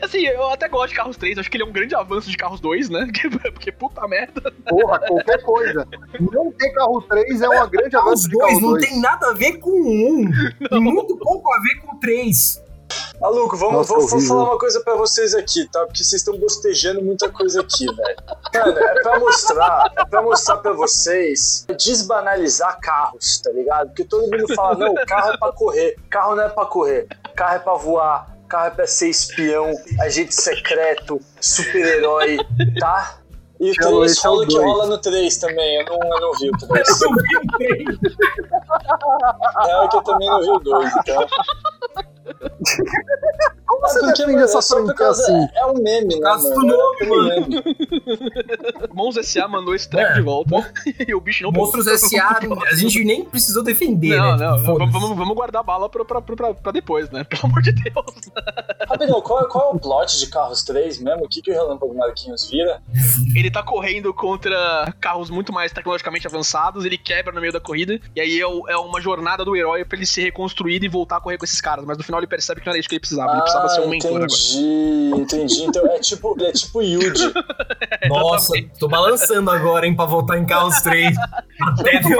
Assim, eu até gosto de Carros 3, acho que ele é um grande avanço de Carros 2, né? Porque, puta merda. Porra, qualquer coisa. Não ter carro 3 é uma grande Os avanço de dois carro não 2. tem nada a ver com um. Tem muito pouco a ver com três. Maluco, vamos, Nossa, horrível. falar uma coisa pra vocês aqui, tá? Porque vocês estão bostejando muita coisa aqui, velho. Mano, é pra mostrar, é pra mostrar pra vocês desbanalizar carros, tá ligado? Porque todo mundo fala, não, carro é pra correr, carro não é pra correr, carro é pra voar, carro é pra ser espião, agente secreto, super-herói, tá? E o Esse é o- 3 esse é o rola que dois. rola no 3 também, eu não, eu não vi o 3. Eu vi o trem. É que eu também não vi o 2, então. Como você Porque, defende mano, essa é franquia assim? É um meme, né? Caso do É meme. Mons S.A. mandou esse track É. de volta. e o bicho não Monstros S.A. a gente nem precisou defender, Não, né? não, Tipo, vamos, foda-se. vamos, vamos guardar a bala pra, pra, pra, pra depois, né? Pelo amor de Deus. Rapidão, qual, qual é o plot de Carros 3 mesmo? O que, que o Relâmpago Marquinhos vira? Ele tá correndo contra carros muito mais tecnologicamente avançados, ele quebra no meio da corrida, e aí é, o- é uma jornada do herói pra ele se reconstruir e voltar a correr com esses caras. Mas no final ele percebe que não era isso que ele precisava, ele precisava ser um mentor agora. entendi, entendi. Então é tipo, é tipo Yuji. Nossa, tô balançando agora, hein, pra voltar em Carros 3. Até de-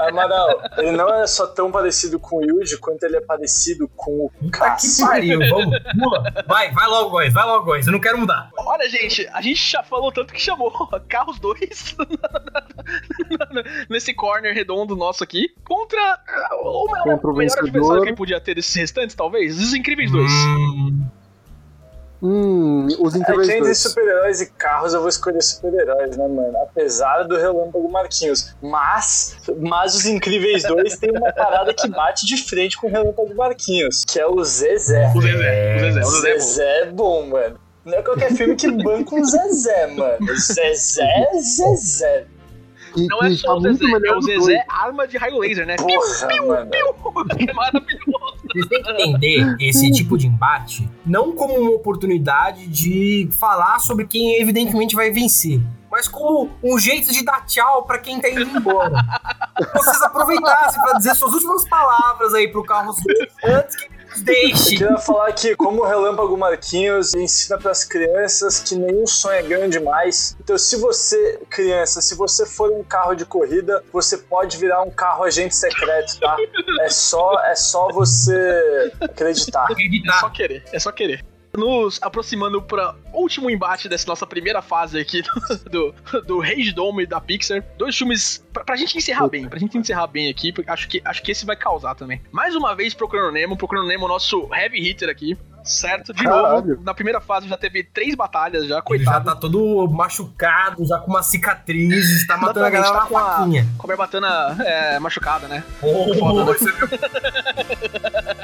Amaral, ele não é só tão parecido com o Yuji quanto ele é parecido com o Puta que Cass. pariu, vamos, pula. Vai, vai logo, Góis, vai logo, Góis, eu não quero mudar. Olha, gente, a gente já falou tanto que chamou Carros 2 nesse corner redondo nosso aqui contra ah, o melhor, Contra o melhor adversário que podia ter desses restantes, talvez. Os Incríveis 2. Hum, Hum, os É incríveis que entre dois. super-heróis e carros eu vou escolher super-heróis, né, mano? Apesar do Relâmpago Marquinhos. Mas, mas os Incríveis 2 tem uma parada que bate de frente com o Relâmpago Marquinhos, que é o Zezé. O Zezé, o Zezé, o Zezé. é bom. Zezé é bom, mano. Não é qualquer filme que banca um Zezé, mano. Zezé, Zezé. Que, Não é só tá o Zezé, é o Zezé arma de raio laser, né? Porra, mano. Que maravilhoso. Vocês têm que entender esse tipo de embate não como uma oportunidade de falar sobre quem evidentemente vai vencer, mas como um jeito de dar tchau pra quem tá indo embora. Vocês aproveitassem pra dizer suas últimas palavras aí pro Carlos antes que nos Eu deixe. queria falar que, como o Relâmpago Marquinhos ensina pras crianças que nenhum sonho é grande demais. Então, se você, criança, se você for um carro de corrida, você pode virar um carro agente secreto, tá? É só, é só você acreditar. É só Acreditar. querer, é só querer. Nos aproximando para último embate dessa nossa primeira fase aqui do, do, Rage Dome da Pixar. Dois filmes pra, pra gente encerrar bem, pra gente encerrar bem aqui, porque acho que, acho que esse vai causar também. Mais uma vez Procurando Nemo, Procurando Nemo, nosso heavy hitter aqui, certo? De Caralho. novo, na primeira fase já teve três batalhas já, Ele já coitado. tá todo machucado, já com uma cicatriz, tá matando a galera tá com a-. Com a barbatana é, machucada, né? Oh, Foda, né? você viu?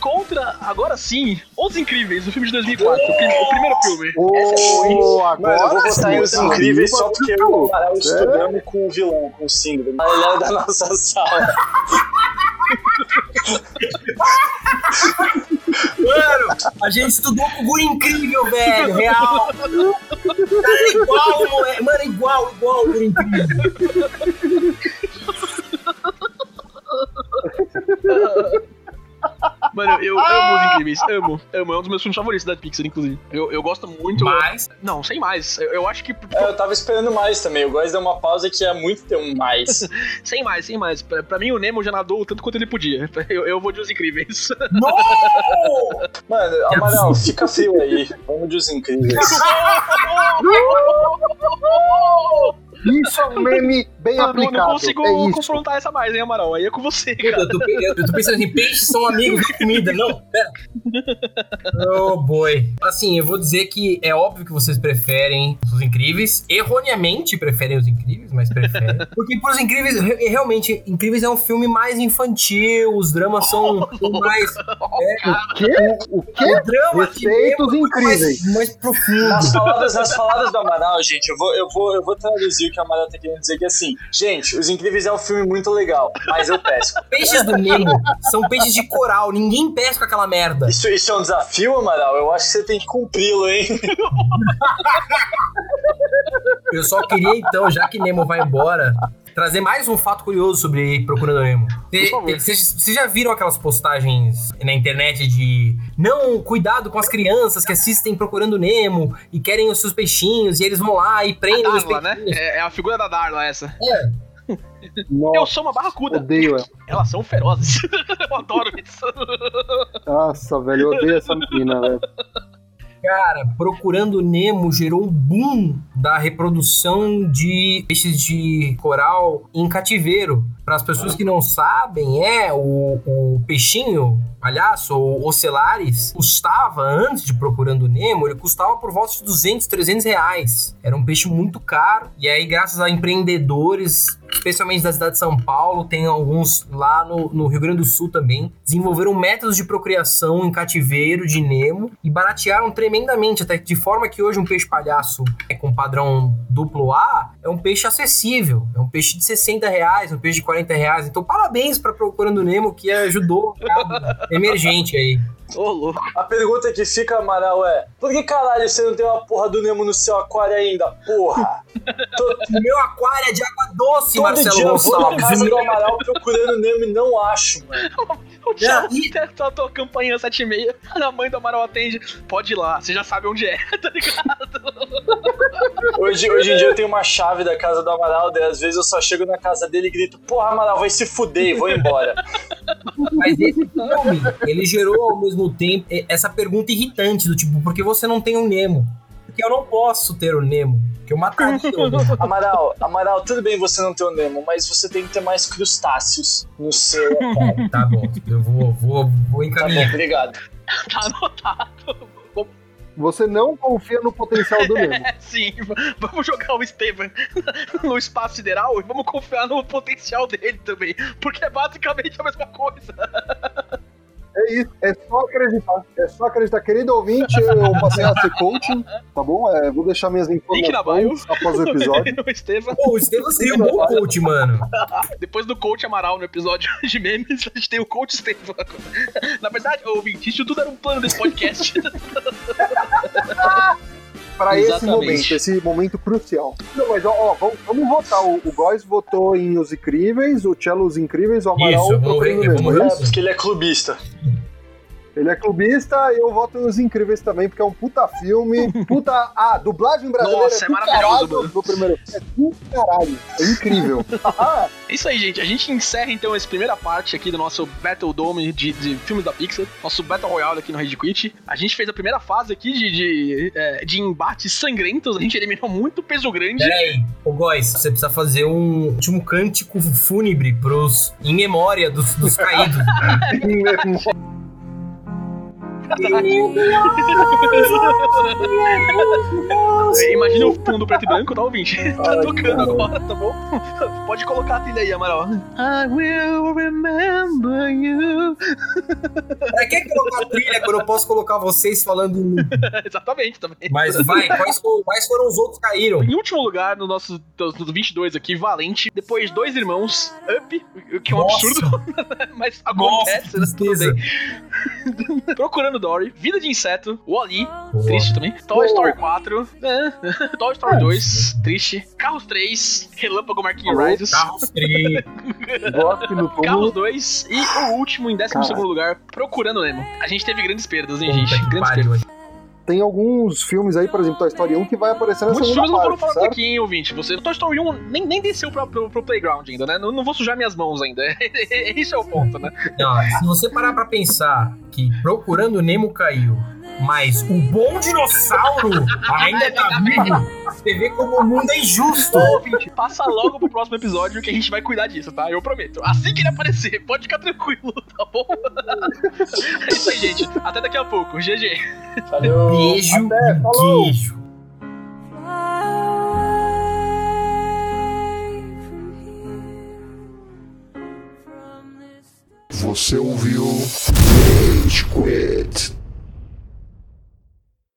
Contra, agora sim, Os Incríveis, o filme de 2004, o, prim- o primeiro filme. Ô, agora Mano, eu vou botar em Os sim, Incríveis tá só porque eu o estudamos com o vilão, com o síndrome. Ele era da nossa sala. Mano, a gente estudou com o Guri incrível, velho, real. Cara, é igual, moleque. Mano, é igual, igual o Guri incrível. Eu amo Os Incríveis, amo, amo. É um dos meus filmes favoritos da Pixar, inclusive. Eu, eu gosto muito. Mas, Não, sem mais. Eu, eu acho que. É, eu tava esperando mais também. Eu gosto de dar uma pausa que é muito ter um mais. Sem mais, sem mais. Pra, pra mim, o Nemo já nadou o tanto quanto ele podia. Eu, eu vou de Os Incríveis. não! Mano, Amaral, fica frio aí. Vamos de Os Incríveis. Isso é um meme bem Eu não aplicado. consigo é confrontar essa mais, hein, Amaral? Aí é com você, cara. Eu tô, eu tô pensando assim, peixes são amigos de comida. Não, pera. Oh, boy. Assim, eu vou dizer que é óbvio que vocês preferem os incríveis. Erroneamente preferem os incríveis, mas preferem. Porque pros incríveis, re- realmente, Incríveis é um filme mais infantil, os dramas são mais. O quê? O quê? O drama é incríveis. Mais, mais profundo. Nas palavras, nas palavras do Amaral, gente, eu vou, eu, vou, eu vou traduzir o que o Amaral tá querendo dizer, que é assim, gente, Os Incríveis é um filme muito legal, mas eu pesco. Peixes do Nemo são peixes de coral, ninguém pesca aquela merda. Isso, isso é um desafio, Amaral? Eu acho que você tem que cumpri-lo, hein? Eu só queria, então, já que Nemo vai embora, trazer mais um fato curioso sobre Procurando Nemo. Vocês já viram aquelas postagens na internet de não, cuidado com as crianças que assistem Procurando Nemo e querem os seus peixinhos e eles vão lá e A prendem os Darla, né? peixinhos. É, é a figura da Darla, essa. É. Nossa, Eu sou uma barracuda. odeio ela. Elas são ferozes. eu adoro isso. Nossa, velho, eu odeio essa menina, velho. Cara, Procurando Nemo gerou um boom da reprodução de peixes de coral em cativeiro. Para as pessoas que não sabem, é o, o peixinho, palhaço ou ocelares, custava, antes de Procurando Nemo, ele custava por volta de 200, 300 reais. Era um peixe muito caro. E aí, graças a empreendedores, especialmente da cidade de São Paulo, tem alguns lá no, no Rio Grande do Sul também, desenvolveram métodos de procriação em cativeiro de Nemo e baratearam tremendamente, até de forma que hoje um peixe palhaço é com padrão duplo A é um peixe acessível, é um peixe de 60 reais, um peixe de 40 reais. Então, parabéns para Procurando Nemo que ajudou o mercado emergente aí. Ô, louco. A pergunta que fica, Amaral, é: por que caralho você não tem uma porra do Nemo no seu aquário ainda? Porra! Tô- meu aquário é de água doce, todo Marcelo dia eu vou na casa do Amaral procurando Nemo e não acho, mano. O Thiago e- tentou a campanha 7 e meia. A mãe do Amaral atende. Pode ir lá, você já sabe onde é, tá ligado? Hoje, hoje em dia eu tenho uma chave da casa do Amaral, daí às vezes eu só chego na casa dele e grito: Porra, Amaral, vai se fuder e vou embora. Mas esse filme, ele gerou ao mesmo tempo essa pergunta irritante do tipo, por que você não tem o Nemo? Porque eu não posso ter o Nemo. Que eu mataria. Amaral, Amaral, tudo bem você não ter o Nemo, mas você tem que ter mais crustáceos no seu. Tá bom, eu vou, vou, vou Tá bom, encaminhar. obrigado. Tá anotado. Você não confia no potencial do Nemo. É, sim. Vamos jogar o Esteban no espaço sideral e vamos confiar no potencial dele também. Porque é basicamente a mesma coisa. É isso, é só acreditar. É só acreditar. Querido ouvinte, eu passei a ser coaching, tá bom? É, vou deixar minhas informações após o episódio. o Esteban. Pô, o Estevam seria um bom coach, mano. Depois do coach Amaral no episódio de memes, a gente tem o coach agora. Na verdade, ouvinte, isso tudo era um plano desse podcast. Para esse momento, esse momento crucial. Não, mas ó, ó, vamos, vamos votar. O, o Góis votou em Os Incríveis, o Cello Os Incríveis, o Amaral Isso, vamos Procurando ver- Nemo, vamos é É, porque ele é clubista. Ele é clubista e eu voto em Os Incríveis também, porque é um puta filme. Puta. Ah, dublagem brasileira. Nossa, é do maravilhoso, caralho. Do primeiro. É do caralho. É incrível. É isso aí, gente. A gente encerra então essa primeira parte aqui do nosso Battle Dome de, de filmes da Pixar, nosso Battle Royale aqui no Rage Quit. A gente fez a primeira fase aqui de, de, é, de embates sangrentos, a gente eliminou muito peso grande. Peraí, ô Góis, você precisa fazer um último cântico fúnebre pros, em memória dos, dos caídos. Imagina o fundo preto e branco, tá ouvinte? tá Ai, tocando agora, tá bom? Pode colocar a trilha aí, Amaral. I will remember you. pra que colocar trilha quando eu posso colocar vocês falando? Exatamente, também. Mas vai, quais, quais foram os outros que caíram? Em último lugar, no nosso dos dos 22 aqui, Valente. Depois, dois irmãos, Up, que é um Nossa. absurdo, mas Nossa, acontece, que né? Tudo Dory, Vida de Inseto, Wally, Boa. triste também. Toy Story 4, é. Toy Story É, 2, triste. Carros 3, Relâmpago Marquinhos Rises. Carros 3. Gosto no Carros túmulo. 2 e o último, em 12 Caralho. lugar, Procurando Nemo. A gente teve grandes perdas, hein, gente? Grandes perdas. Tem alguns filmes aí, por exemplo, Toy Story 1, que vai aparecer na Muitos filmes não foram falados aqui, hein, ouvinte. Você, Toy Story 1 nem, nem desceu pro, pro, pro playground ainda, né? Não, não vou sujar minhas mãos ainda. Esse é o ponto, né? Não, se você parar pra pensar que Procurando Nemo caiu, mas o bom dinossauro ainda tá vivo, você vê como o mundo é injusto. Ouvinte, passa logo pro próximo episódio que a gente vai cuidar disso, tá? Eu prometo. Assim que ele aparecer, pode ficar tranquilo, tá bom? É isso aí, gente. Até daqui a pouco. GG. Valeu. Beijo Até, falou. queijo. Você ouviu Rage Quit.